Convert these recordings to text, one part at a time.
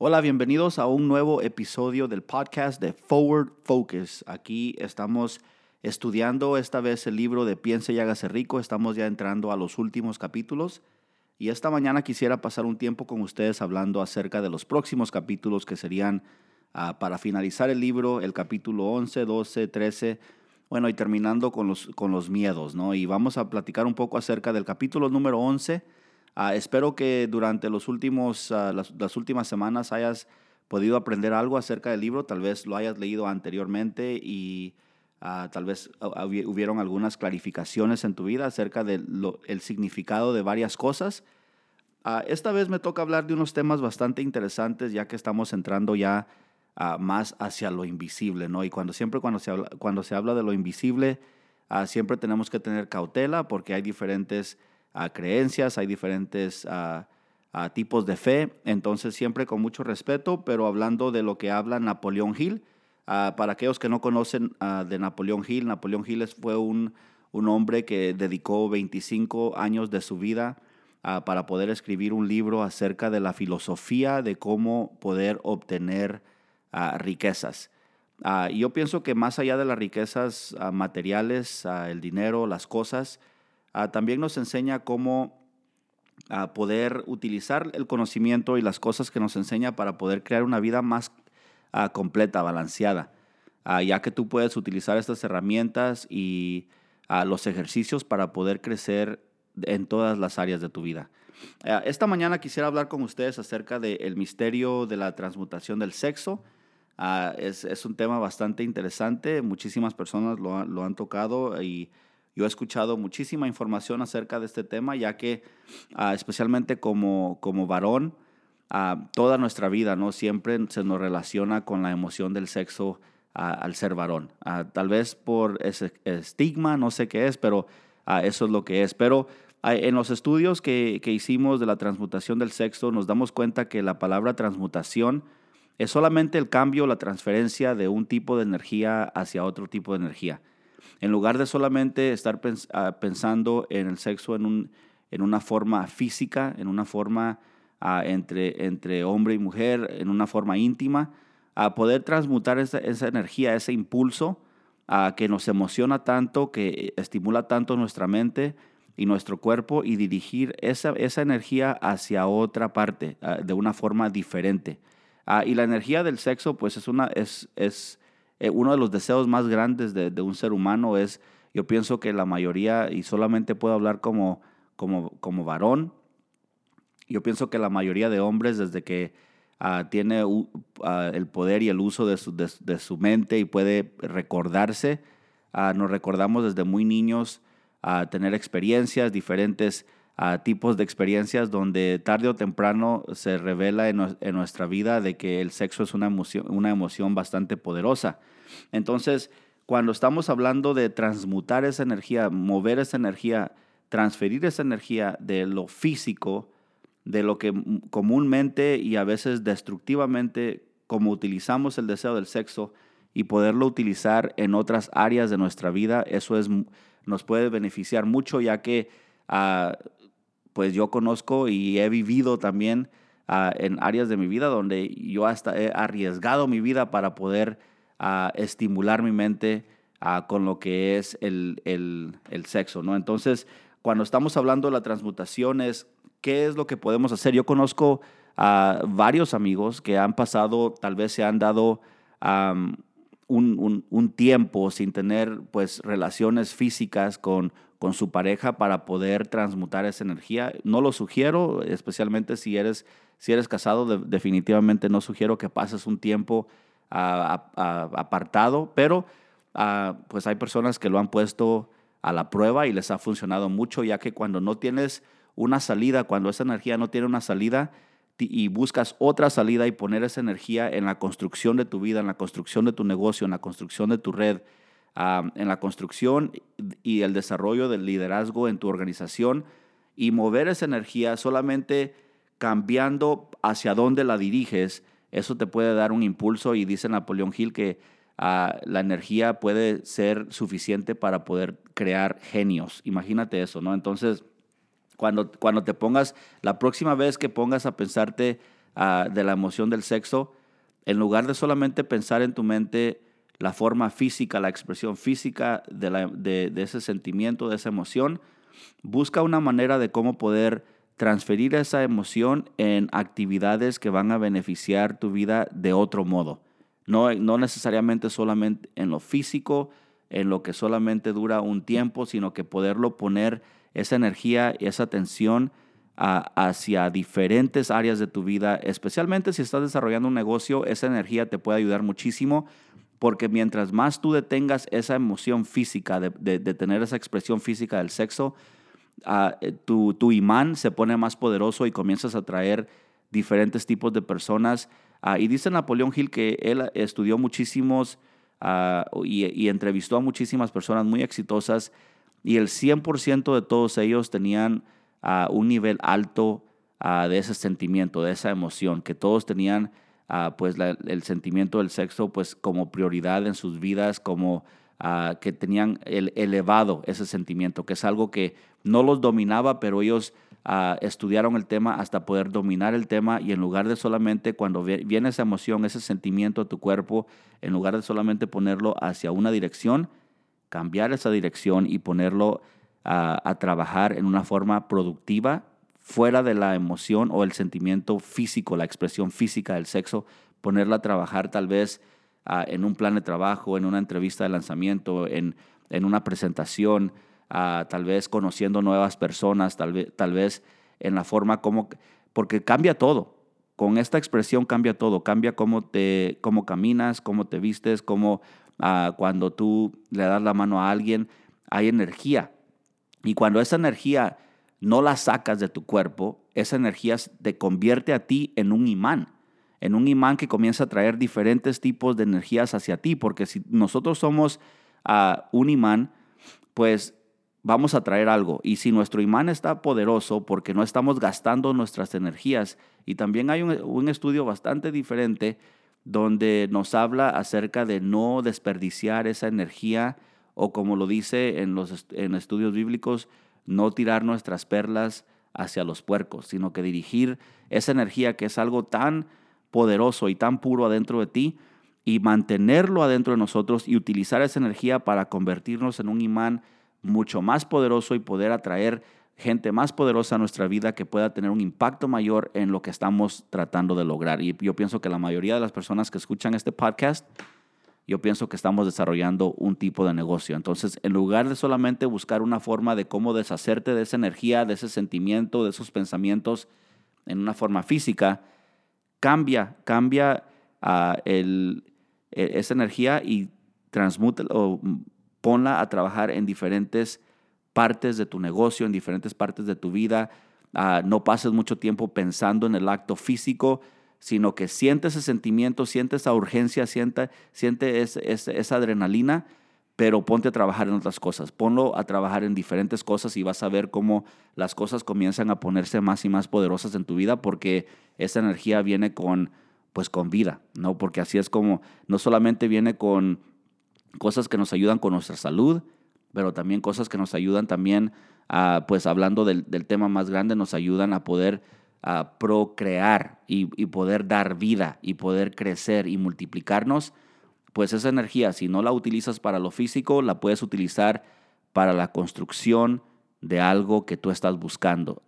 Hola, bienvenidos a un nuevo episodio del podcast de Forward Focus. Aquí estamos estudiando esta vez el libro de Piense y hágase rico. Estamos ya entrando a los últimos capítulos y esta mañana quisiera pasar un tiempo con ustedes hablando acerca de los próximos capítulos que serían uh, para finalizar el libro, el capítulo 11, 12, 13, bueno, y terminando con los, con los miedos, ¿no? Y vamos a platicar un poco acerca del capítulo número 11 Ah, espero que durante los últimos, ah, las, últimas semanas hayas podido aprender algo acerca del libro, tal vez lo hayas leído anteriormente y ah, tal vez hubieron algunas clarificaciones en tu vida acerca del el significado de varias cosas. esta vez me toca hablar de unos temas bastante interesantes ya que estamos entrando ya más hacia lo invisible, ¿no? Y cuando siempre cuando se habla, cuando se habla de lo invisible, siempre tenemos que tener cautela porque hay diferentes creencias, hay diferentes tipos de fe, entonces siempre con mucho respeto, pero hablando de lo que habla Napoleón Hill. para aquellos que no conocen de Napoleón Hill, Napoleón Hill fue un, un, hombre que dedicó 25 años de su vida para poder escribir un libro acerca de la filosofía de cómo poder obtener riquezas. yo pienso que más allá de las riquezas materiales, el dinero, las cosas, Ah, también nos enseña cómo ah, poder utilizar el conocimiento y las cosas que nos enseña para poder crear una vida más ah, completa, balanceada, ya que tú puedes utilizar estas herramientas y los ejercicios para poder crecer en todas las áreas de tu vida. esta mañana quisiera hablar con ustedes acerca del misterio de la transmutación del sexo. Es, un tema bastante interesante, muchísimas personas lo han tocado y yo he escuchado muchísima información acerca de este tema, ya que ah, especialmente como, como varón, ah, toda nuestra vida ¿no? siempre se nos relaciona con la emoción del sexo ah, al ser varón. tal vez por ese estigma, no sé qué es, pero eso es lo que es. Pero en los estudios que, que hicimos de la transmutación del sexo, nos damos cuenta que la palabra transmutación es solamente el cambio, la transferencia de un tipo de energía hacia otro tipo de energía. En lugar de solamente estar ah, pensando en el sexo en, un, en una forma física, en una forma ah, entre, entre hombre y mujer, en una forma íntima, a poder transmutar esa, esa energía, ese impulso a que nos emociona tanto, que estimula tanto nuestra mente y nuestro cuerpo y dirigir esa, esa energía hacia otra parte ah, de una forma diferente. y la energía del sexo, pues es, una, es eh, uno de los deseos más grandes de, un ser humano es, yo pienso que la mayoría, y solamente puedo hablar como, como, como varón, yo pienso que la mayoría de hombres desde que ah, tiene ah, el poder y el uso de su, de, su mente y puede recordarse, ah, nos recordamos desde muy niños a tener experiencias, diferentes tipos de experiencias donde tarde o temprano se revela en, nuestra vida de que el sexo es una emoción, una emoción bastante poderosa. Entonces, cuando estamos hablando de transmutar esa energía, mover esa energía, transferir esa energía de lo físico, de lo que comúnmente y a veces destructivamente, como utilizamos el deseo del sexo, y poderlo utilizar en otras áreas de nuestra vida, eso es, nos puede beneficiar mucho, ya que uh, pues yo conozco y he vivido también ah, en áreas de mi vida donde yo hasta he arriesgado mi vida para poder ah, estimular mi mente ah, con lo que es el, el, sexo, ¿no? Entonces, cuando estamos hablando de la transmutación es, ¿qué es lo que podemos hacer? Yo conozco a varios amigos que han pasado, tal vez se han dado un, un, tiempo sin tener pues relaciones físicas con, con su pareja para poder transmutar esa energía. No lo sugiero, especialmente si eres, si eres casado, definitivamente no sugiero que pases un tiempo apartado, pero ah, pues hay personas que lo han puesto a la prueba y les ha funcionado mucho, ya que cuando no tienes una salida, cuando esa energía no tiene una salida, y buscas otra salida y poner esa energía en la construcción de tu vida, en la construcción de tu negocio, en la construcción de tu red, en la construcción y el desarrollo del liderazgo en tu organización y mover esa energía solamente cambiando hacia dónde la diriges, eso te puede dar un impulso y dice Napoleón Hill que ah, la energía puede ser suficiente para poder crear genios. Imagínate eso, ¿no? Entonces, cuando, cuando te pongas, la próxima vez que pongas a pensarte ah, de la emoción del sexo, en lugar de solamente pensar en tu mente la forma física, la expresión física de, de ese sentimiento, de esa emoción, busca una manera de cómo poder transferir esa emoción en actividades que van a beneficiar tu vida de otro modo. No, no necesariamente solamente en lo físico, en lo que solamente dura un tiempo, sino que poderlo poner esa energía y esa atención hacia diferentes áreas de tu vida, especialmente si estás desarrollando un negocio, esa energía te puede ayudar muchísimo porque mientras más tú detengas esa emoción física de, de tener esa expresión física del sexo, eh, tu, tu, imán se pone más poderoso y comienzas a atraer diferentes tipos de personas. Ah, y dice Napoleón Hill que él estudió muchísimos ah, y, entrevistó a muchísimas personas muy exitosas y el 100% de todos ellos tenían ah, un nivel alto de ese sentimiento, de esa emoción, que todos tenían pues el sentimiento del sexo pues como prioridad en sus vidas, como que tenían el, elevado ese sentimiento, que es algo que no los dominaba, pero ellos ah, estudiaron el tema hasta poder dominar el tema y en lugar de solamente cuando viene esa emoción, ese sentimiento a tu cuerpo, en lugar de solamente ponerlo hacia una dirección, cambiar esa dirección y ponerlo a trabajar en una forma productiva fuera de la emoción o el sentimiento físico, la expresión física del sexo, ponerla a trabajar tal vez en un plan de trabajo, en una entrevista de lanzamiento, en, en una presentación, tal vez conociendo nuevas personas, tal vez, tal vez en la forma como, porque cambia todo. Con esta expresión cambia todo, cambia cómo, te, cómo caminas, cómo te vistes, cómo cuando tú le das la mano a alguien, hay energía. Y cuando esa energía no la sacas de tu cuerpo, esa energía te convierte a ti en un imán en un imán que comienza a traer diferentes tipos de energías hacia ti, porque si nosotros somos ah, un imán, pues vamos a traer algo. Y si nuestro imán está poderoso porque no estamos gastando nuestras energías, y también hay un, estudio bastante diferente donde nos habla acerca de no desperdiciar esa energía o como lo dice en los en estudios bíblicos, no tirar nuestras perlas hacia los puercos, sino que dirigir esa energía que es algo tan poderoso y tan puro adentro de ti y mantenerlo adentro de nosotros y utilizar esa energía para convertirnos en un imán mucho más poderoso y poder atraer gente más poderosa a nuestra vida que pueda tener un impacto mayor en lo que estamos tratando de lograr. Y yo pienso que la mayoría de las personas que escuchan este podcast, yo pienso que estamos desarrollando un tipo de negocio. Entonces, en lugar de solamente buscar una forma de cómo deshacerte de esa energía, de ese sentimiento, de esos pensamientos en una forma física, cambia, cambia ah, e, esa energía y transmuta o ponla a trabajar en diferentes partes de tu negocio, en diferentes partes de tu vida. Ah, no pases mucho tiempo pensando en el acto físico, sino que siente ese sentimiento, siente esa urgencia, siente, siente esa adrenalina pero ponte a trabajar en otras cosas, ponlo a trabajar en diferentes cosas y vas a ver cómo las cosas comienzan a ponerse más y más poderosas en tu vida porque esa energía viene con pues con vida, ¿no? Porque así es como no solamente viene con cosas que nos ayudan con nuestra salud, pero también cosas que nos ayudan también a, pues hablando del, tema más grande, nos ayudan a poder procrear y, poder dar vida y poder crecer y multiplicarnos pues esa energía, si no la utilizas para lo físico, la puedes utilizar para la construcción de algo que tú estás buscando,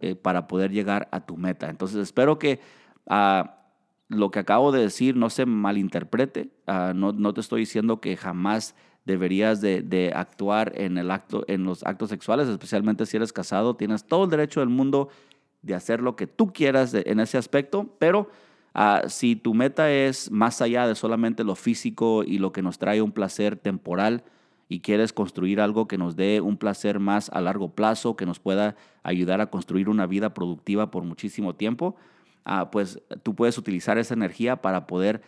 eh, para poder llegar a tu meta. Entonces espero que ah, lo que acabo de decir no se malinterprete. Ah, no, te estoy diciendo que jamás deberías de, actuar en, el acto, en los actos sexuales, especialmente si eres casado. Tienes todo el derecho del mundo de hacer lo que tú quieras en ese aspecto, pero Ah, si tu meta es más allá de solamente lo físico y lo que nos trae un placer temporal y quieres construir algo que nos dé un placer más a largo plazo, que nos pueda ayudar a construir una vida productiva por muchísimo tiempo, ah, pues tú puedes utilizar esa energía para poder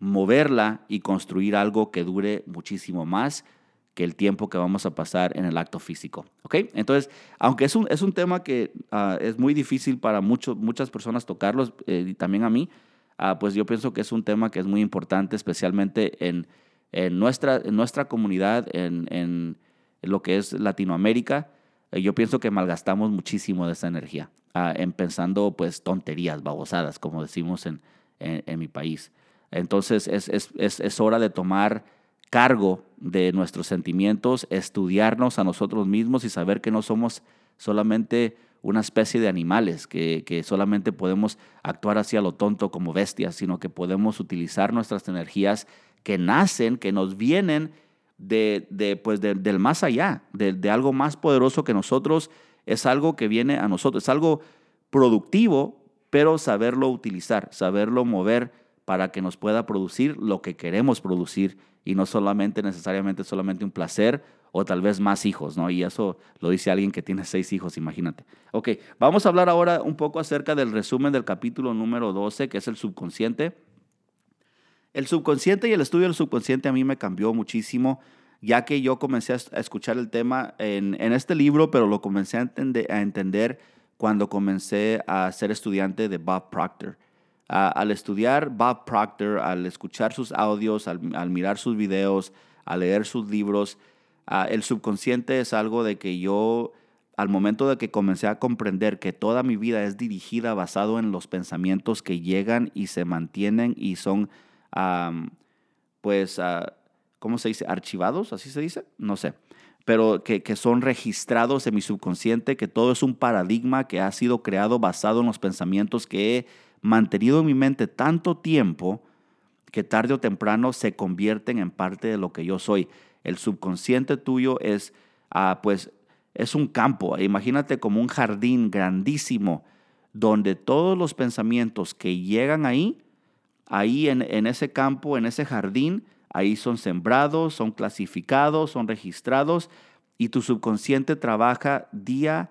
moverla y construir algo que dure muchísimo más el tiempo que vamos a pasar en el acto físico. ¿Ok? Entonces, aunque es un, es un tema que ah, es muy difícil para muchas personas tocarlos, eh, y también a mí, Ah, pues yo pienso que es un tema que es muy importante, especialmente en, en, nuestra, en nuestra comunidad, en, en, lo que es Latinoamérica. Eh, yo pienso que malgastamos muchísimo de esa energía. ah, en pensando pues tonterías, babosadas, como decimos en, en, mi país. Entonces es, es, es, es hora de tomar cargo de nuestros sentimientos, estudiarnos a nosotros mismos y saber que no somos solamente una especie de animales, que, que, solamente podemos actuar hacia lo tonto como bestias, sino que podemos utilizar nuestras energías que nacen, que nos vienen de, de pues del más allá, de, de, algo más poderoso que nosotros, es algo que viene a nosotros, es algo productivo, pero saberlo utilizar, saberlo mover para que nos pueda producir lo que queremos producir y no solamente necesariamente solamente un placer o tal vez más hijos, ¿no? Y eso lo dice alguien que tiene seis hijos, imagínate. Ok, vamos a hablar ahora un poco acerca del resumen del capítulo número 12, que es el subconsciente. El subconsciente y el estudio del subconsciente a mí me cambió muchísimo, ya que yo comencé a escuchar el tema en, este libro, pero lo comencé a entender, a entender, cuando comencé a ser estudiante de Bob Proctor al estudiar Bob Proctor, al escuchar sus audios, al, mirar sus videos, al leer sus libros, el subconsciente es algo de que yo, al momento de que comencé a comprender que toda mi vida es dirigida basado en los pensamientos que llegan y se mantienen y son, pues, uh, ¿cómo se dice? Archivados, así se dice, no sé. Pero que, que, son registrados en mi subconsciente, que todo es un paradigma que ha sido creado basado en los pensamientos que he mantenido en mi mente tanto tiempo que tarde o temprano se convierten en parte de lo que yo soy. El subconsciente tuyo es, ah, pues, es un campo. Imagínate como un jardín grandísimo donde todos los pensamientos que llegan ahí, ahí en, en ese campo, en ese jardín, ahí son sembrados, son clasificados, son registrados y tu subconsciente trabaja día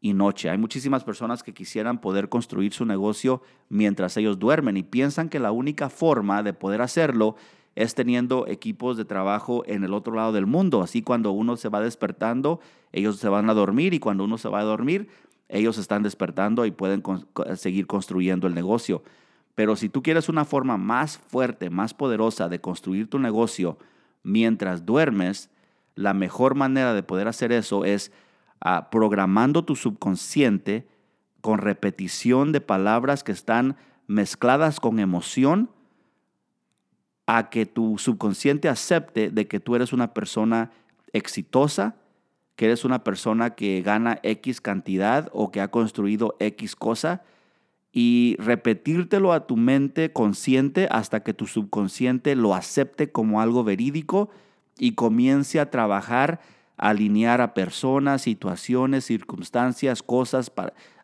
y noche. Hay muchísimas personas que quisieran poder construir su negocio mientras ellos duermen y piensan que la única forma de poder hacerlo es teniendo equipos de trabajo en el otro lado del mundo. Así cuando uno se va despertando, ellos se van a dormir y cuando uno se va a dormir, ellos están despertando y pueden seguir construyendo el negocio. Pero si tú quieres una forma más fuerte, más poderosa de construir tu negocio mientras duermes, la mejor manera de poder hacer eso es programando tu subconsciente con repetición de palabras que están mezcladas con emoción a que tu subconsciente acepte de que tú eres una persona exitosa, que eres una persona que gana X cantidad o que ha construido X cosa y repetírtelo a tu mente consciente hasta que tu subconsciente lo acepte como algo verídico y comience a trabajar alinear a personas, situaciones, circunstancias, cosas,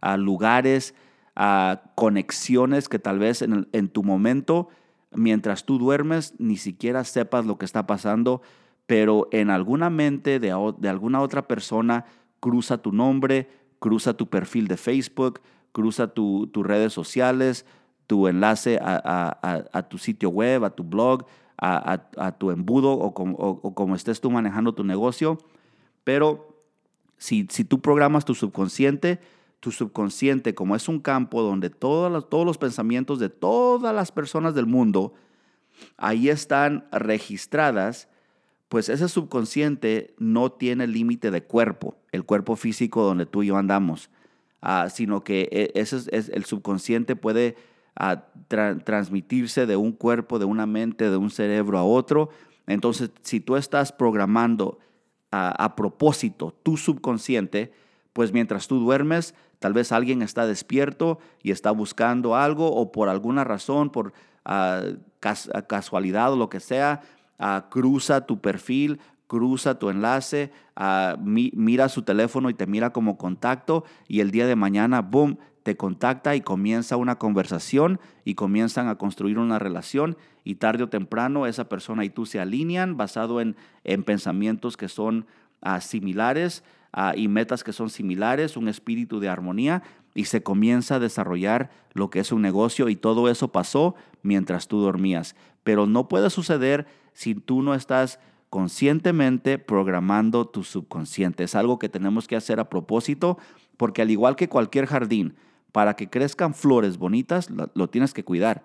a lugares, a conexiones que tal vez en, en, tu momento, mientras tú duermes, ni siquiera sepas lo que está pasando, pero en alguna mente de, de alguna otra persona cruza tu nombre, cruza tu perfil de Facebook, cruza tus redes sociales, tu enlace a, a, tu sitio web, a tu blog, a, tu embudo o, o como estés tú manejando tu negocio pero si, si tú programas tu subconsciente, tu subconsciente, como es un campo donde todos los, todos los pensamientos de todas las personas del mundo ahí están registradas, pues ese subconsciente no tiene límite de cuerpo, el cuerpo físico donde tú y yo andamos, ah, sino que e, ese es, el subconsciente puede ah, transmitirse de un cuerpo, de una mente, de un cerebro a otro. Entonces, si tú estás programando a, propósito tu subconsciente, pues mientras tú duermes, tal vez alguien está despierto y está buscando algo o por alguna razón, por ah, casualidad o lo que sea, ah, cruza tu perfil, cruza tu enlace, ah, mira su teléfono y te mira como contacto y el día de mañana, boom, te contacta y comienza una conversación y comienzan a construir una relación y tarde o temprano esa persona y tú se alinean basado en, en pensamientos que son ah, similares ah, y metas que son similares, un espíritu de armonía y se comienza a desarrollar lo que es un negocio y todo eso pasó mientras tú dormías. Pero no puede suceder si tú no estás conscientemente programando tu subconsciente. Es algo que tenemos que hacer a propósito porque al igual que cualquier jardín, para que crezcan flores bonitas, lo, tienes que cuidar.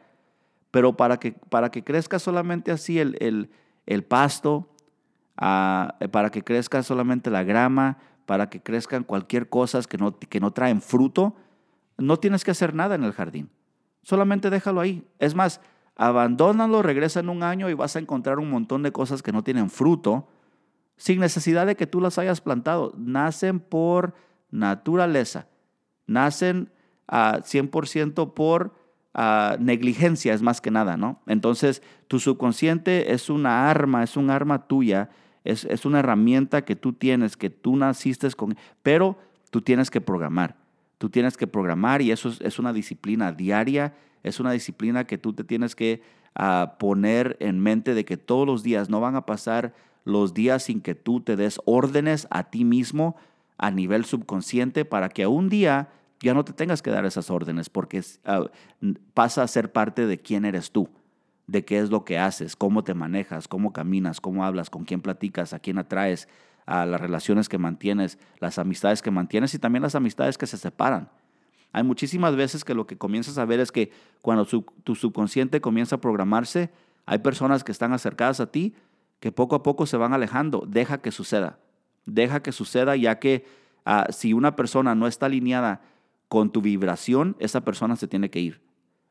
Pero para que, para que crezca solamente así el, el, pasto, ah, para que crezca solamente la grama, para que crezcan cualquier cosa que no, que no traen fruto, no tienes que hacer nada en el jardín. Solamente déjalo ahí. Es más, abandónalo, regresa en un año y vas a encontrar un montón de cosas que no tienen fruto sin necesidad de que tú las hayas plantado. Nacen por naturaleza. Nacen a 100% por negligencia, es más que nada, ¿no? Entonces, tu subconsciente es una arma, es un arma tuya, es, es una herramienta que tú tienes, que tú naciste con, pero tú tienes que programar. Tú tienes que programar y eso es, una disciplina diaria, es una disciplina que tú te tienes que ah, poner en mente de que todos los días no van a pasar los días sin que tú te des órdenes a ti mismo a nivel subconsciente para que un día ya no te tengas que dar esas órdenes porque ah, pasa a ser parte de quién eres tú, de qué es lo que haces, cómo te manejas, cómo caminas, cómo hablas, con quién platicas, a quién atraes, a las relaciones que mantienes, las amistades que mantienes y también las amistades que se separan. Hay muchísimas veces que lo que comienzas a ver es que cuando tu subconsciente comienza a programarse, hay personas que están acercadas a ti que poco a poco se van alejando. Deja que suceda. Deja que suceda ya que ah, si una persona no está alineada con tu vibración, esa persona se tiene que ir.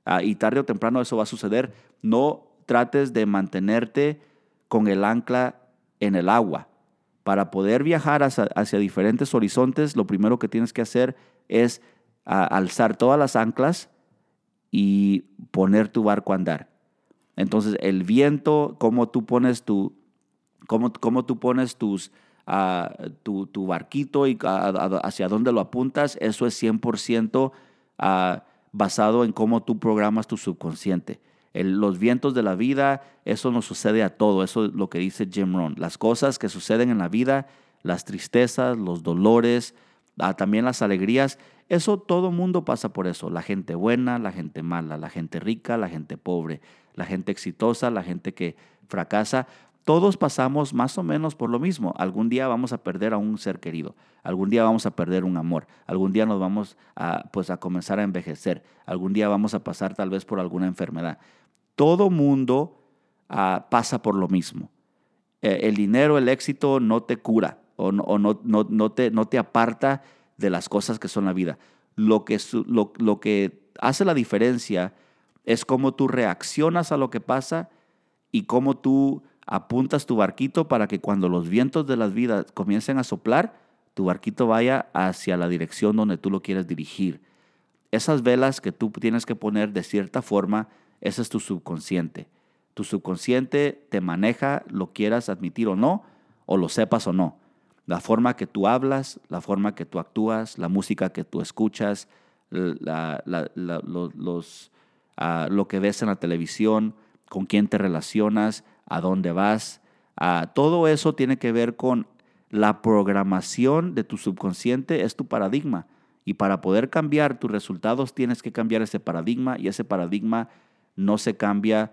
Ah, y tarde o temprano eso va a suceder. No trates de mantenerte con el ancla en el agua. Para poder viajar hacia, diferentes horizontes, lo primero que tienes que hacer es ah, alzar todas las anclas y poner tu barco a andar. Entonces, el viento, cómo tú pones tu, cómo, cómo tú pones tus, tu, tu, barquito y hacia dónde lo apuntas, eso es 100% ah, basado en cómo tú programas tu subconsciente. los vientos de la vida, eso nos sucede a todo, eso es lo que dice Jim Rohn. Las cosas que suceden en la vida, las tristezas, los dolores, ah, también las alegrías, eso todo mundo pasa por eso. La gente buena, la gente mala, la gente rica, la gente pobre, la gente exitosa, la gente que fracasa. Todos pasamos más o menos por lo mismo. Algún día vamos a perder a un ser querido, algún día vamos a perder un amor, algún día nos vamos a, pues, a comenzar a envejecer, algún día vamos a pasar tal vez por alguna enfermedad. Todo mundo ah, pasa por lo mismo. Eh, el dinero, el éxito no te cura o, no, no, no, te, no te aparta de las cosas que son la vida. Lo que, lo que hace la diferencia es cómo tú reaccionas a lo que pasa y cómo tú apuntas tu barquito para que cuando los vientos de las vidas comiencen a soplar, tu barquito vaya hacia la dirección donde tú lo quieres dirigir. Esas velas que tú tienes que poner de cierta forma, ese es tu subconsciente. Tu subconsciente te maneja, lo quieras admitir o no, o lo sepas o no. La forma que tú hablas, la forma que tú actúas, la música que tú escuchas, los, ah, lo que ves en la televisión, con quién te relacionas, a dónde vas. todo eso tiene que ver con la programación de tu subconsciente, es tu paradigma. Y para poder cambiar tus resultados tienes que cambiar ese paradigma y ese paradigma no se cambia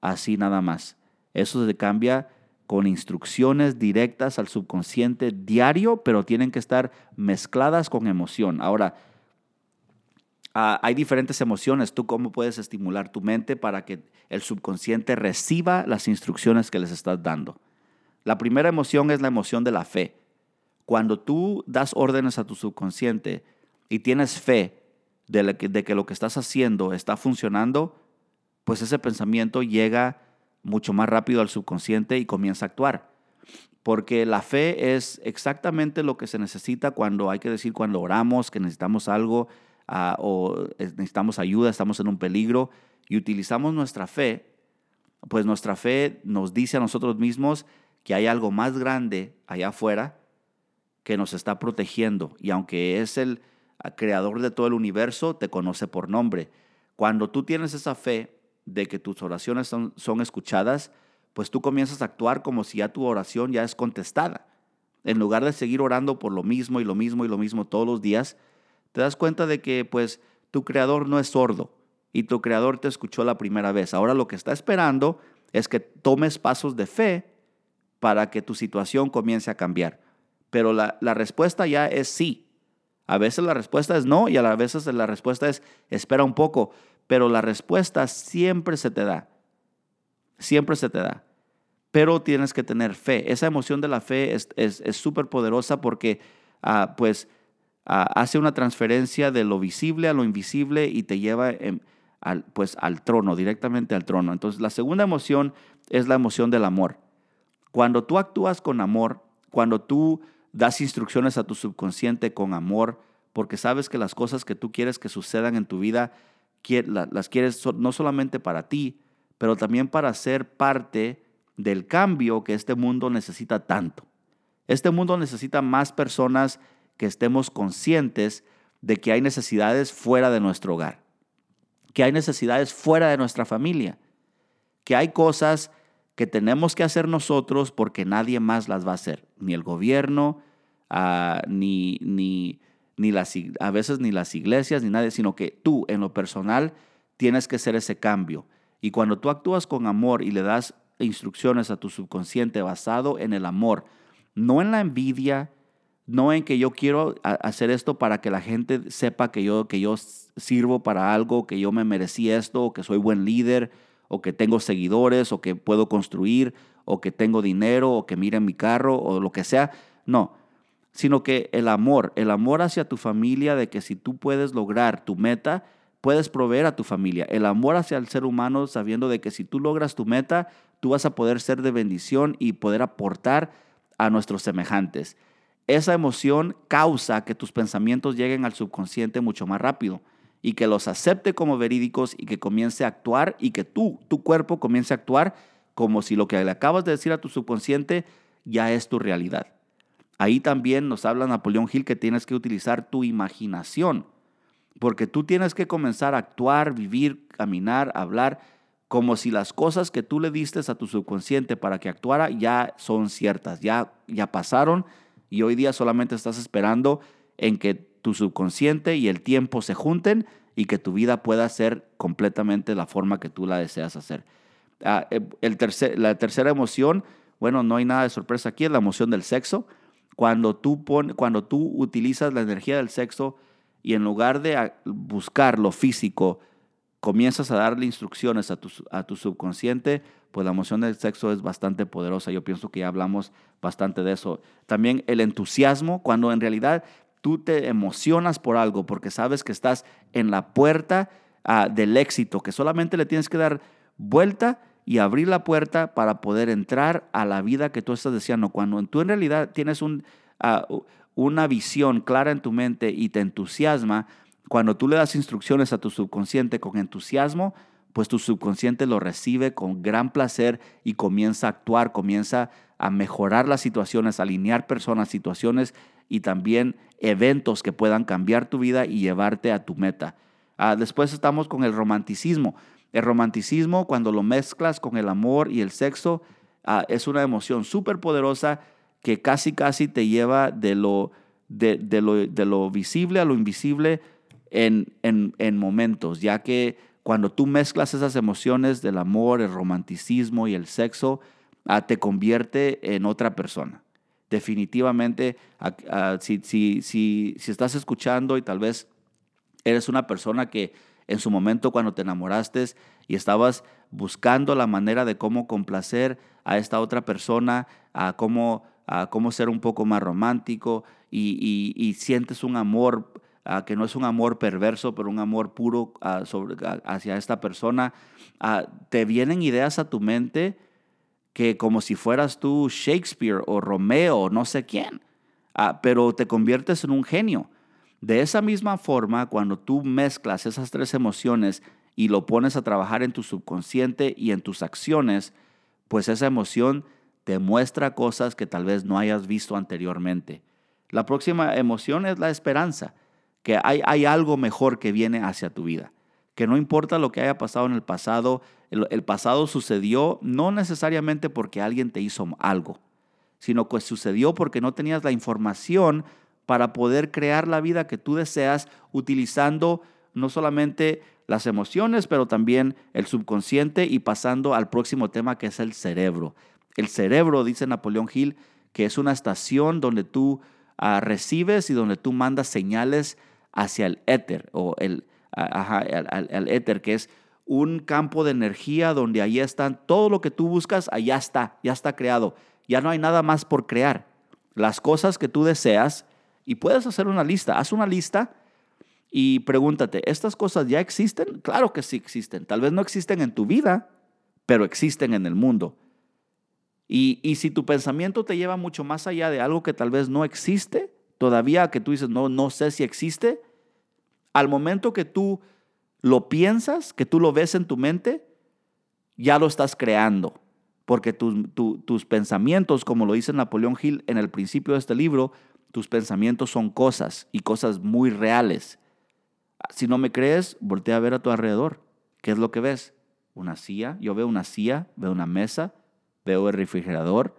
así nada más. Eso se cambia con instrucciones directas al subconsciente diario, pero tienen que estar mezcladas con emoción. Ahora, Ah, hay diferentes emociones. Tú cómo puedes estimular tu mente para que el subconsciente reciba las instrucciones que les estás dando. La primera emoción es la emoción de la fe. Cuando tú das órdenes a tu subconsciente y tienes fe de, que, de que lo que estás haciendo está funcionando, pues ese pensamiento llega mucho más rápido al subconsciente y comienza a actuar. Porque la fe es exactamente lo que se necesita cuando hay que decir, cuando oramos, que necesitamos algo, Ah, o necesitamos ayuda, estamos en un peligro y utilizamos nuestra fe, pues nuestra fe nos dice a nosotros mismos que hay algo más grande allá afuera que nos está protegiendo y aunque es el creador de todo el universo, te conoce por nombre. Cuando tú tienes esa fe de que tus oraciones son, son escuchadas, pues tú comienzas a actuar como si ya tu oración ya es contestada. En lugar de seguir orando por lo mismo y lo mismo y lo mismo todos los días, te das cuenta de que pues tu creador no es sordo y tu creador te escuchó la primera vez. Ahora lo que está esperando es que tomes pasos de fe para que tu situación comience a cambiar. Pero la, respuesta ya es sí. A veces la respuesta es no y a veces la respuesta es espera un poco. Pero la respuesta siempre se te da. Siempre se te da. Pero tienes que tener fe. Esa emoción de la fe es súper poderosa porque, ah, pues, hace una transferencia de lo visible a lo invisible y te lleva al, pues, al trono, directamente al trono. Entonces, la segunda emoción es la emoción del amor. Cuando tú actúas con amor, cuando tú das instrucciones a tu subconsciente con amor, porque sabes que las cosas que tú quieres que sucedan en tu vida, las quieres no solamente para ti, pero también para ser parte del cambio que este mundo necesita tanto. Este mundo necesita más personas que estemos conscientes de que hay necesidades fuera de nuestro hogar, que hay necesidades fuera de nuestra familia, que hay cosas que tenemos que hacer nosotros porque nadie más las va a hacer, ni el gobierno, ah, ni, ni, ni las, a veces ni las iglesias, ni nadie, sino que tú en lo personal tienes que hacer ese cambio. Y cuando tú actúas con amor y le das instrucciones a tu subconsciente basado en el amor, no en la envidia, no en que yo quiero hacer esto para que la gente sepa que yo, que yo sirvo para algo, que yo me merecí esto, que soy buen líder, o que tengo seguidores, o que puedo construir, o que tengo dinero, o que miren mi carro, o lo que sea. No, sino que el amor, el amor hacia tu familia, de que si tú puedes lograr tu meta, puedes proveer a tu familia. El amor hacia el ser humano, sabiendo de que si tú logras tu meta, tú vas a poder ser de bendición y poder aportar a nuestros semejantes. Esa emoción causa que tus pensamientos lleguen al subconsciente mucho más rápido y que los acepte como verídicos y que comience a actuar y que tú, tu cuerpo, comience a actuar como si lo que le acabas de decir a tu subconsciente ya es tu realidad. Ahí también nos habla Napoleón Hill que tienes que utilizar tu imaginación, porque tú tienes que comenzar a actuar, vivir, caminar, hablar como si las cosas que tú le diste a tu subconsciente para que actuara ya son ciertas, ya, ya pasaron y hoy día solamente estás esperando en que tu subconsciente y el tiempo se junten y que tu vida pueda ser completamente la forma que tú la deseas hacer. Ah, eh, la tercera emoción, bueno, no hay nada de sorpresa aquí, es la emoción del sexo. Cuando tú, cuando tú utilizas la energía del sexo y en lugar de buscar lo físico, comienzas a darle instrucciones a tu, a tu subconsciente, pues la emoción del sexo es bastante poderosa. Yo pienso que ya hablamos bastante de eso. También el entusiasmo, cuando en realidad tú te emocionas por algo porque sabes que estás en la puerta ah, del éxito, que solamente le tienes que dar vuelta y abrir la puerta para poder entrar a la vida que tú estás deseando. Cuando tú en realidad tienes un, ah, una visión clara en tu mente y te entusiasma, cuando tú le das instrucciones a tu subconsciente con entusiasmo, pues tu subconsciente lo recibe con gran placer y comienza a actuar, comienza a mejorar las situaciones, alinear personas, situaciones y también eventos que puedan cambiar tu vida y llevarte a tu meta. Ah, después estamos con el romanticismo. El romanticismo, cuando lo mezclas con el amor y el sexo, ah, es una emoción súper poderosa que casi, casi te lleva de lo, de, lo, de lo visible a lo invisible en, momentos, ya que cuando tú mezclas esas emociones del amor, el romanticismo y el sexo, ah, te convierte en otra persona. Definitivamente, ah, ah, si, si, si, si estás escuchando y tal vez eres una persona que en su momento cuando te enamoraste y estabas buscando la manera de cómo complacer a esta otra persona, a cómo, a cómo ser un poco más romántico y, y sientes un amor que no es un amor perverso, pero un amor puro sobre, hacia esta persona, te vienen ideas a tu mente que como si fueras tú Shakespeare o Romeo o no sé quién, pero te conviertes en un genio. De esa misma forma, cuando tú mezclas esas tres emociones y lo pones a trabajar en tu subconsciente y en tus acciones, pues esa emoción te muestra cosas que tal vez no hayas visto anteriormente. La próxima emoción es la esperanza que hay, hay algo mejor que viene hacia tu vida, que no importa lo que haya pasado en el pasado, el, pasado sucedió no necesariamente porque alguien te hizo algo, sino que sucedió porque no tenías la información para poder crear la vida que tú deseas utilizando no solamente las emociones, pero también el subconsciente y pasando al próximo tema que es el cerebro. El cerebro, dice Napoleón Hill, que es una estación donde tú ah, recibes y donde tú mandas señales hacia el éter o el, éter, que es un campo de energía donde ahí están todo lo que tú buscas, allá está, ya está creado. Ya no hay nada más por crear. Las cosas que tú deseas Y puedes hacer una lista. Haz una lista y pregúntate, ¿estas cosas ya existen? Claro que sí existen. Tal vez no existen en tu vida, pero existen en el mundo. Y, y si tu pensamiento te lleva mucho más allá de algo que tal vez no existe, todavía que tú dices, no, no sé si existe, al momento que tú lo piensas, que tú lo ves en tu mente, ya lo estás creando. Porque tus pensamientos, como lo dice Napoleón Hill en el principio de este libro, tus pensamientos son cosas y cosas muy reales. Si no me crees, voltea a ver a tu alrededor. ¿Qué es lo que ves? Una silla. Yo veo una silla, veo una mesa, veo el refrigerador,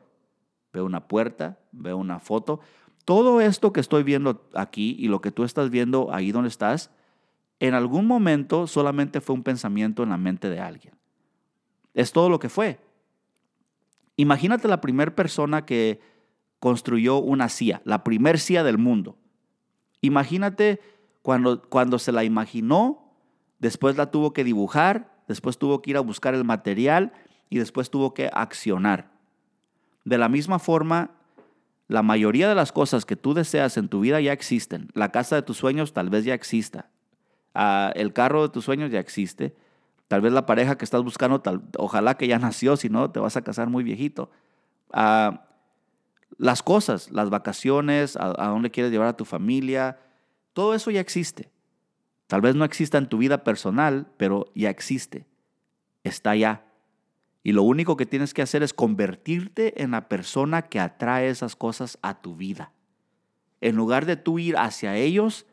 veo una puerta, veo una foto. Todo esto que estoy viendo aquí y lo que tú estás viendo ahí donde estás, en algún momento solamente fue un pensamiento en la mente de alguien. Es todo lo que fue. Imagínate la primera persona que construyó una CIA, la primer CIA del mundo. Imagínate cuando, cuando se la imaginó, después la tuvo que dibujar, después tuvo que ir a buscar el material y después tuvo que accionar. De la misma forma, la mayoría de las cosas que tú deseas en tu vida ya existen. La casa de tus sueños tal vez ya exista. Ah, el carro de tus sueños ya existe. Tal vez la pareja que estás buscando, tal, ojalá que ya nació, si no, te vas a casar muy viejito. Ah, las cosas, las vacaciones, a, a dónde quieres llevar a tu familia, todo eso ya existe. Tal vez no exista en tu vida personal, pero ya existe. Está ya. Y lo único que tienes que hacer es convertirte en la persona que atrae esas cosas a tu vida. En lugar de tú ir hacia ellos,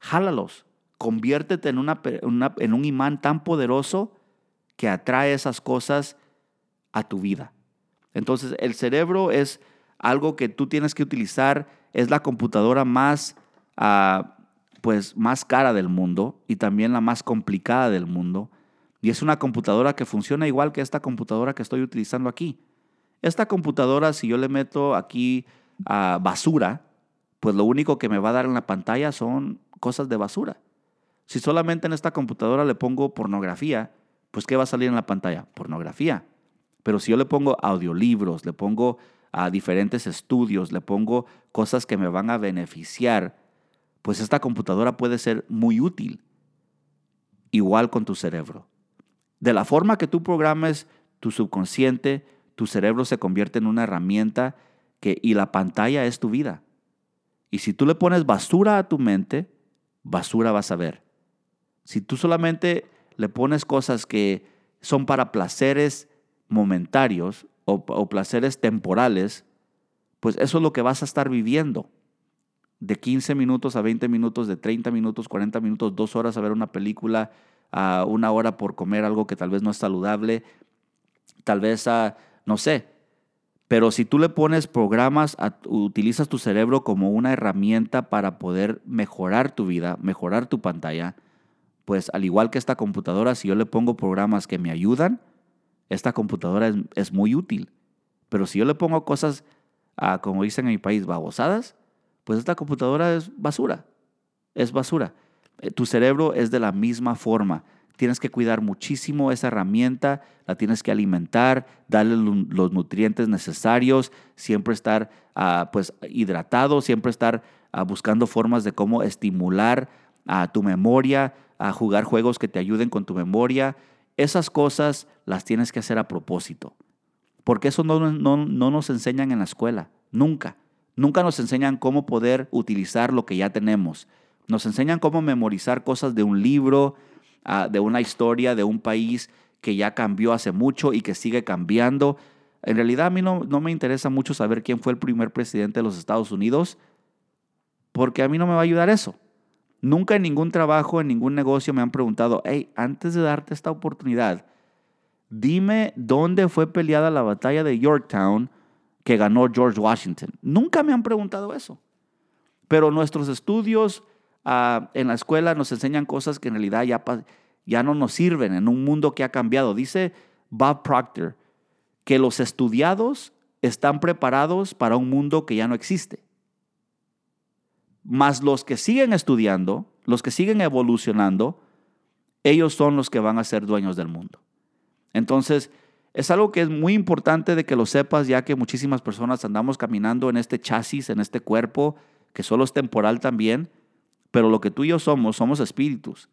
jálalos. Conviértete en, un imán tan poderoso que atrae esas cosas a tu vida. Entonces, el cerebro es algo que tú tienes que utilizar, es la computadora más, ah, pues, más cara del mundo y también la más complicada del mundo. Y es una computadora que funciona igual que esta computadora que estoy utilizando aquí. Esta computadora, si yo le meto aquí a basura, pues lo único que me va a dar en la pantalla son cosas de basura. Si solamente en esta computadora le pongo pornografía, pues ¿qué va a salir en la pantalla? Pornografía. Pero si yo le pongo audiolibros, le pongo a diferentes estudios, le pongo cosas que me van a beneficiar, pues esta computadora puede ser muy útil. Igual con tu cerebro. De la forma que tú programes tu subconsciente, tu cerebro se convierte en una herramienta que, y la pantalla es tu vida. Y si tú le pones basura a tu mente, basura vas a ver. Si tú solamente le pones cosas que son para placeres momentarios o, placeres temporales, pues eso es lo que vas a estar viviendo. De 15 minutos a 20 minutos, de 30 minutos, 40 minutos, dos horas a ver una película, a una hora por comer algo que tal vez no es saludable, tal vez a, no sé. Pero si tú le pones programas, utilizas tu cerebro como una herramienta para poder mejorar tu vida, mejorar tu pantalla, pues al igual que esta computadora, si yo le pongo programas que me ayudan, esta computadora es, muy útil. Pero si yo le pongo cosas, a, como dicen en mi país, babosadas, pues esta computadora es basura. Es basura. Eh, tu cerebro es de la misma forma. Tienes que cuidar muchísimo esa herramienta, la tienes que alimentar, darle los nutrientes necesarios, siempre estar ah, pues, hidratado, siempre estar ah, buscando formas de cómo estimular a tu memoria, a jugar juegos que te ayuden con tu memoria. Esas cosas las tienes que hacer a propósito. Porque eso no, no, nos enseñan en la escuela. Nunca. Nunca nos enseñan cómo poder utilizar lo que ya tenemos. Nos enseñan cómo memorizar cosas de un libro, ah, de una historia, de un país que ya cambió hace mucho y que sigue cambiando. En realidad a mí no, no me interesa mucho saber quién fue el primer presidente de los Estados Unidos, porque a mí no me va a ayudar eso. Nunca en ningún trabajo, en ningún negocio me han preguntado, hey, antes de darte esta oportunidad, dime dónde fue peleada la batalla de Yorktown que ganó George Washington. Nunca me han preguntado eso. Pero nuestros estudios ah, en la escuela nos enseñan cosas que en realidad ya, ya no nos sirven en un mundo que ha cambiado. Dice Bob Proctor que los estudiados están preparados para un mundo que ya no existe. Más los que siguen estudiando, los que siguen evolucionando, ellos son los que van a ser dueños del mundo. Entonces, es algo que es muy importante de que lo sepas, ya que muchísimas personas andamos caminando en este chasis, en este cuerpo, que solo es temporal también, pero lo que tú y yo somos, somos espíritus,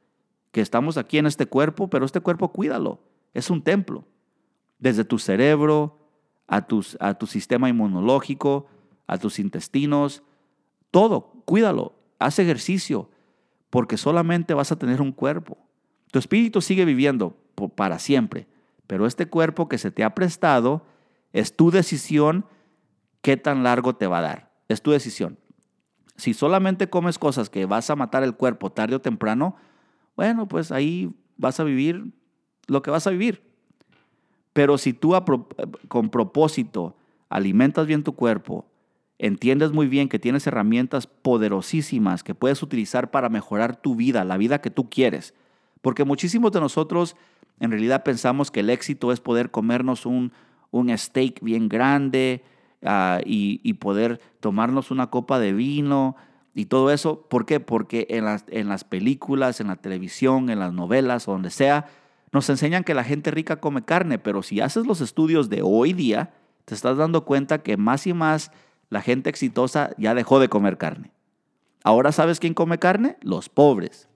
que estamos aquí en este cuerpo, pero este cuerpo cuídalo, es un templo. Desde tu cerebro, a, tus, a tu sistema inmunológico, a tus intestinos, todo, cuídalo, haz ejercicio, porque solamente vas a tener un cuerpo. Tu espíritu sigue viviendo para siempre, pero este cuerpo que se te ha prestado es tu decisión qué tan largo te va a dar. Es tu decisión. Si solamente comes cosas que vas a matar el cuerpo tarde o temprano, bueno, pues ahí vas a vivir lo que vas a vivir. Pero si tú con propósito alimentas bien tu cuerpo, entiendes muy bien que tienes herramientas poderosísimas que puedes utilizar para mejorar tu vida, la vida que tú quieres. Porque muchísimos de nosotros en realidad pensamos que el éxito es poder comernos un, un steak bien grande ah, y, poder tomarnos una copa de vino y todo eso. ¿Por qué? Porque en las, en las películas, en la televisión, en las novelas o donde sea, nos enseñan que la gente rica come carne, pero si haces los estudios de hoy día, te estás dando cuenta que más y más la gente exitosa ya dejó de comer carne. Ahora sabes quién come carne? Los pobres.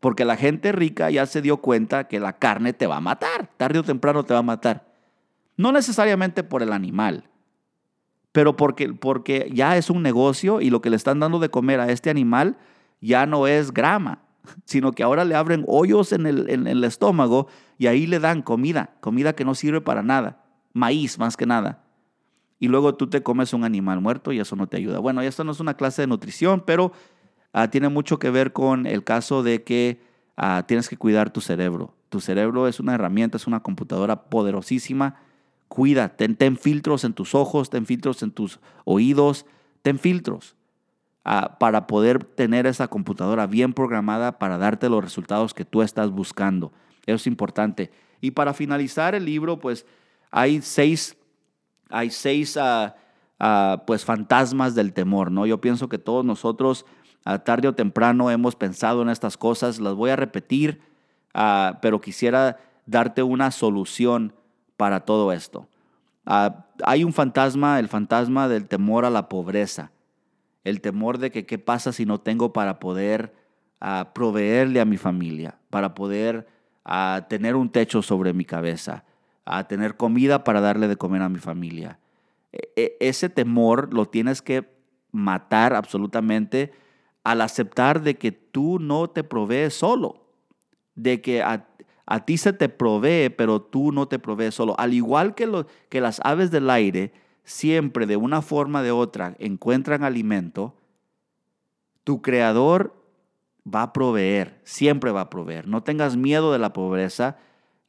Porque la gente rica ya se dio cuenta que la carne te va a matar, tarde o temprano te va a matar. No necesariamente por el animal, pero porque, porque ya es un negocio y lo que le están dando de comer a este animal ya no es grama, sino que ahora le abren hoyos en el, en el estómago y ahí le dan comida, comida que no sirve para nada, maíz más que nada. Y luego tú te comes un animal muerto y eso no te ayuda. Bueno, esto no es una clase de nutrición, pero ah, tiene mucho que ver con el caso de que ah, tienes que cuidar tu cerebro. Tu cerebro es una herramienta, es una computadora poderosísima. Cuida, ten, ten filtros en tus ojos, ten filtros en tus oídos, ten filtros para poder tener esa computadora bien programada para darte los resultados que tú estás buscando. Eso es importante. Y para finalizar el libro, pues hay seis, hay seis ah, ah, pues, fantasmas del temor, ¿no? Yo pienso que todos nosotros, tarde o temprano, hemos pensado en estas cosas. Las voy a repetir, ah, pero quisiera darte una solución para todo esto. hay un fantasma, el fantasma del temor a la pobreza el temor de que qué pasa si no tengo para poder ah, proveerle a mi familia, para poder ah, tener un techo sobre mi cabeza, a tener comida para darle de comer a mi familia. E, e, ese temor lo tienes que matar absolutamente al aceptar de que tú no te provees solo, de que a, ti se te provee, pero tú no te provees solo. Al igual que, lo, que las aves del aire, siempre de una forma o de otra encuentran alimento, tu creador va a proveer, siempre va a proveer. No tengas miedo de la pobreza,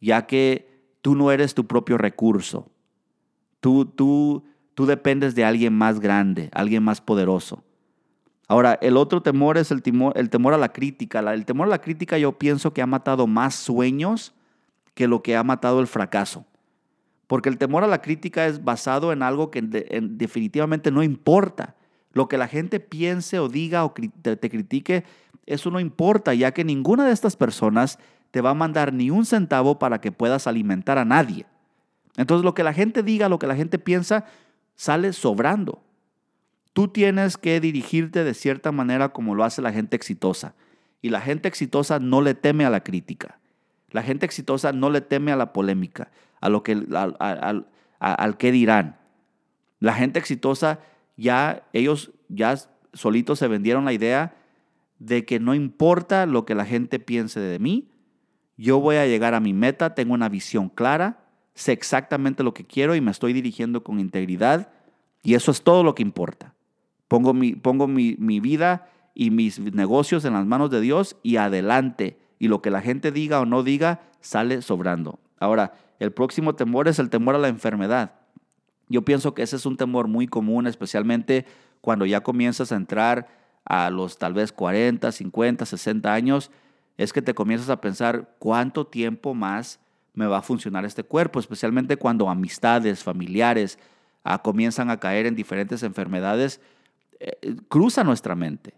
ya que tú no eres tu propio recurso. Tú, tú, tú dependes de alguien más grande, alguien más poderoso. Ahora, el otro temor es el temor, a la crítica. El temor a la crítica yo pienso que ha matado más sueños que lo que ha matado el fracaso. Porque el temor a la crítica es basado en algo que definitivamente no importa. Lo que la gente piense o diga o te critique, eso no importa, ya que ninguna de estas personas te va a mandar ni un centavo para que puedas alimentar a nadie. Entonces lo que la gente diga, lo que la gente piensa, sale sobrando. Tú tienes que dirigirte de cierta manera como lo hace la gente exitosa. Y la gente exitosa no le teme a la crítica. La gente exitosa no le teme a la polémica a lo que, al, dirán. La gente exitosa ya, ellos ya solitos se vendieron la idea de que no importa lo que la gente piense de mí, yo voy a llegar a mi meta, tengo una visión clara, sé exactamente lo que quiero y me estoy dirigiendo con integridad y eso es todo lo que importa. Pongo mi, pongo mi, mi vida y mis negocios en las manos de Dios y adelante. Y lo que la gente diga o no diga sale sobrando. Ahora, el próximo temor es el temor a la enfermedad. Yo pienso que ese es un temor muy común, especialmente cuando ya comienzas a entrar a los tal vez 40, 50, 60 años, es que te comienzas a pensar cuánto tiempo más me va a funcionar este cuerpo, especialmente cuando amistades, familiares ah, comienzan a caer en diferentes enfermedades, eh, cruza nuestra mente,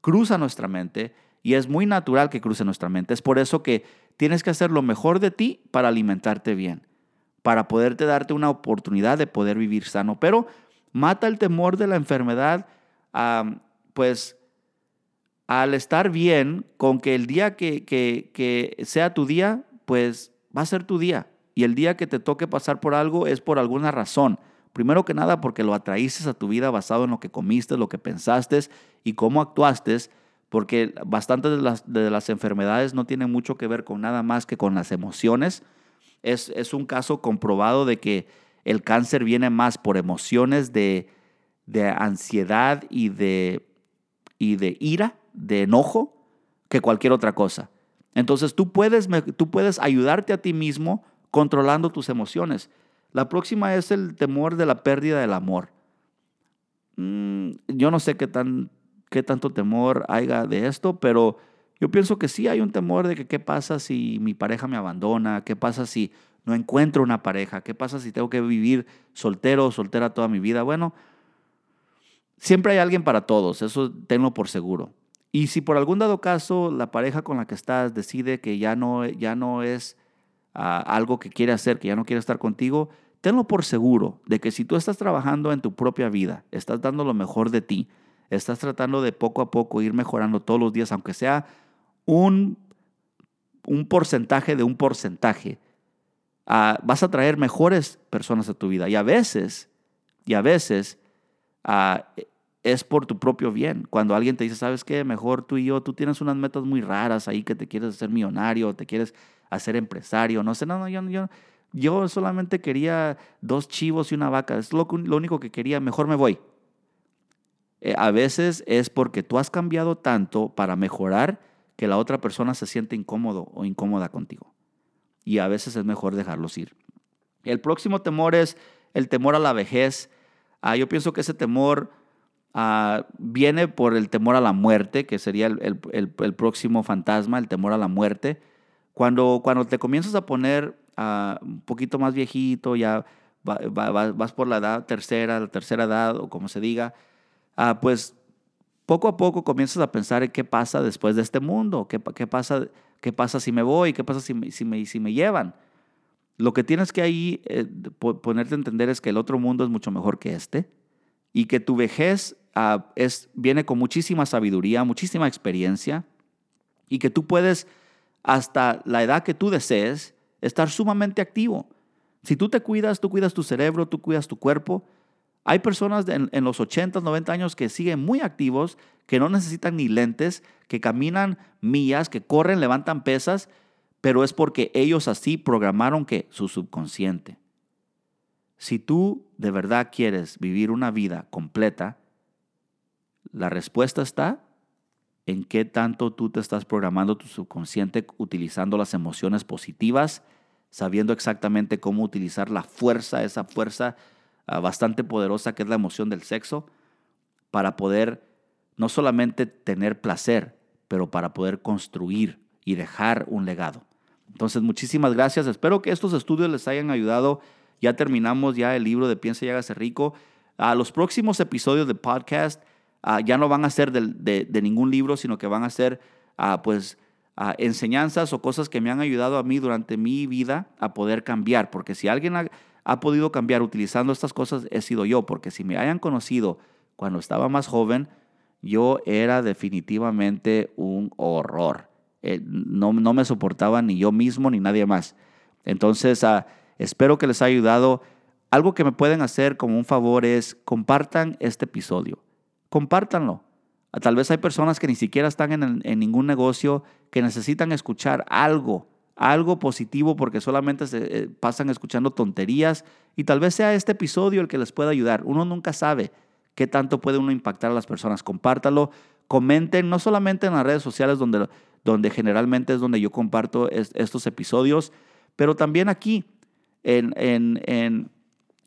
cruza nuestra mente y es muy natural que cruce nuestra mente. Es por eso que tienes que hacer lo mejor de ti para alimentarte bien, para poderte darte una oportunidad de poder vivir sano. Pero mata el temor de la enfermedad pues al estar bien con que el día que, que, que sea tu día, pues va a ser tu día. Y el día que te toque pasar por algo es por alguna razón. Primero que nada porque lo atraíste a tu vida basado en lo que comiste, lo que pensaste y cómo actuaste, porque bastantes de las, de las enfermedades no tienen mucho que ver con nada más que con las emociones. Es, es un caso comprobado de que el cáncer viene más por emociones de, de ansiedad y de, y de ira, de enojo, que cualquier otra cosa. Entonces tú puedes, tú puedes ayudarte a ti mismo controlando tus emociones. La próxima es el temor de la pérdida del amor. Mm, yo no sé qué, tan, qué tanto temor haya de esto, pero yo pienso que sí hay un temor de que qué pasa si mi pareja me abandona, qué pasa si no encuentro una pareja, qué pasa si tengo que vivir soltero o soltera toda mi vida. Bueno, siempre hay alguien para todos, eso tenlo por seguro. Y si por algún dado caso la pareja con la que estás decide que ya no, ya no es ah, algo que quiere hacer, que ya no quiere estar contigo, tenlo por seguro de que si tú estás trabajando en tu propia vida, estás dando lo mejor de ti, estás tratando de poco a poco ir mejorando todos los días, aunque sea un, un porcentaje de un porcentaje, ah, vas a traer mejores personas a tu vida. Y a veces, y a veces, ah, es por tu propio bien. Cuando alguien te dice, ¿sabes qué? Mejor tú y yo, tú tienes unas metas muy raras ahí que te quieres hacer millonario, te quieres hacer empresario, no sé, no, no, yo, yo, yo solamente quería dos chivos y una vaca, es lo, lo único que quería, mejor me voy. Eh, a veces es porque tú has cambiado tanto para mejorar que la otra persona se siente incómodo o incómoda contigo. Y a veces es mejor dejarlos ir. El próximo temor es el temor a la vejez. Ah, yo pienso que ese temor Ah, viene por el temor a la muerte, que sería el, próximo fantasma, el temor a la muerte. Cuando, cuando te comienzas a poner ah, un poquito más viejito, ya vas por la edad tercera, la tercera edad, o como se diga, ah, pues poco a poco comienzas a pensar en qué pasa después de este mundo, qué, qué, pasa, qué pasa si me voy, qué pasa si me, si me, si me llevan. Lo que tienes que ahí eh, ponerte a entender es que el otro mundo es mucho mejor que este y que tu vejez Ah, es, viene con muchísima sabiduría, muchísima experiencia y que tú puedes, hasta la edad que tú desees, estar sumamente activo. Si tú te cuidas, tú cuidas tu cerebro, tú cuidas tu cuerpo. Hay personas en, en, los 80, 90 años que siguen muy activos, que no necesitan ni lentes, que caminan millas, que corren, levantan pesas, pero es porque ellos así programaron que su subconsciente. Si tú de verdad quieres vivir una vida completa, la respuesta está en qué tanto tú te estás programando tu subconsciente utilizando las emociones positivas, sabiendo exactamente cómo utilizar la fuerza, esa fuerza ah, bastante poderosa que es la emoción del sexo, para poder no solamente tener placer, pero para poder construir y dejar un legado. Entonces, muchísimas gracias. Espero que estos estudios les hayan ayudado. Ya terminamos ya el libro de Piensa y hágase rico. A los próximos episodios de podcast Ah, ya no van a ser de, ningún libro, sino que van a ser pues ah, enseñanzas o cosas que me han ayudado a mí durante mi vida a poder cambiar. Porque si alguien ha, podido cambiar utilizando estas cosas, he sido yo. Porque si me hayan conocido cuando estaba más joven, yo era definitivamente un horror. Eh, no, no, me soportaba ni yo mismo ni nadie más. Entonces, espero que les haya ayudado. Algo que me pueden hacer como un favor es compartan este episodio compártanlo. Tal vez hay personas que ni siquiera están en, ningún negocio que necesitan escuchar algo, algo positivo porque solamente se eh, pasan escuchando tonterías y tal vez sea este episodio el que les pueda ayudar. Uno nunca sabe qué tanto puede uno impactar a las personas. Compártalo, comenten, no solamente en las redes sociales donde, donde generalmente es donde yo comparto estos episodios, pero también aquí en, en,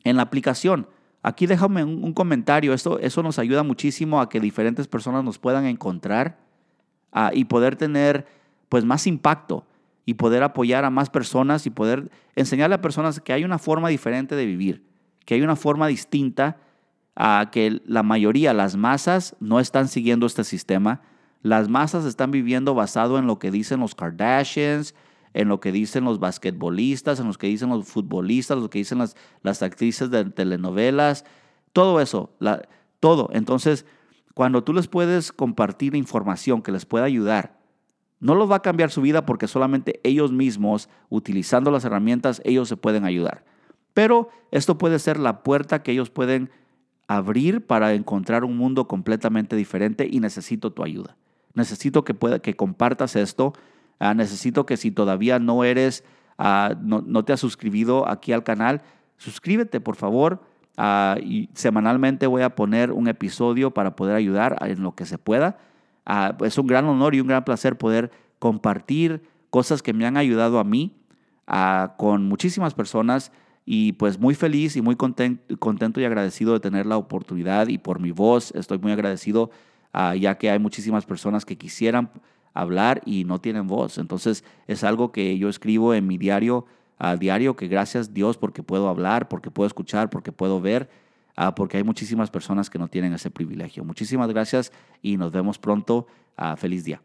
en la aplicación. Aquí déjame un, comentario, eso, eso nos ayuda muchísimo a que diferentes personas nos puedan encontrar ah, y poder tener pues más impacto y poder apoyar a más personas y poder enseñarle a personas que hay una forma diferente de vivir, que hay una forma distinta a que la mayoría, las masas, no están siguiendo este sistema. Las masas están viviendo basado en lo que dicen los Kardashians, en lo que dicen los basquetbolistas, en lo que dicen los futbolistas, lo que dicen las, las actrices de telenovelas, todo eso, todo. Entonces, cuando tú les puedes compartir información que les pueda ayudar, no los va a cambiar su vida porque solamente ellos mismos, utilizando las herramientas, ellos se pueden ayudar. Pero esto puede ser la puerta que ellos pueden abrir para encontrar un mundo completamente diferente y necesito tu ayuda. Necesito que, pueda, que compartas esto. Ah, necesito que si todavía no eres, ah, no, no, te has suscribido aquí al canal, suscríbete por favor. Ah, y semanalmente voy a poner un episodio para poder ayudar en lo que se pueda. es un gran honor y un gran placer poder compartir cosas que me han ayudado a mí con muchísimas personas y pues muy feliz y muy contento, y agradecido de tener la oportunidad y por mi voz estoy muy agradecido ya que hay muchísimas personas que quisieran hablar y no tienen voz. Entonces es algo que yo escribo en mi diario a diario que gracias Dios porque puedo hablar, porque puedo escuchar, porque puedo ver, ah, porque hay muchísimas personas que no tienen ese privilegio. Muchísimas gracias y nos vemos pronto. Ah, feliz día.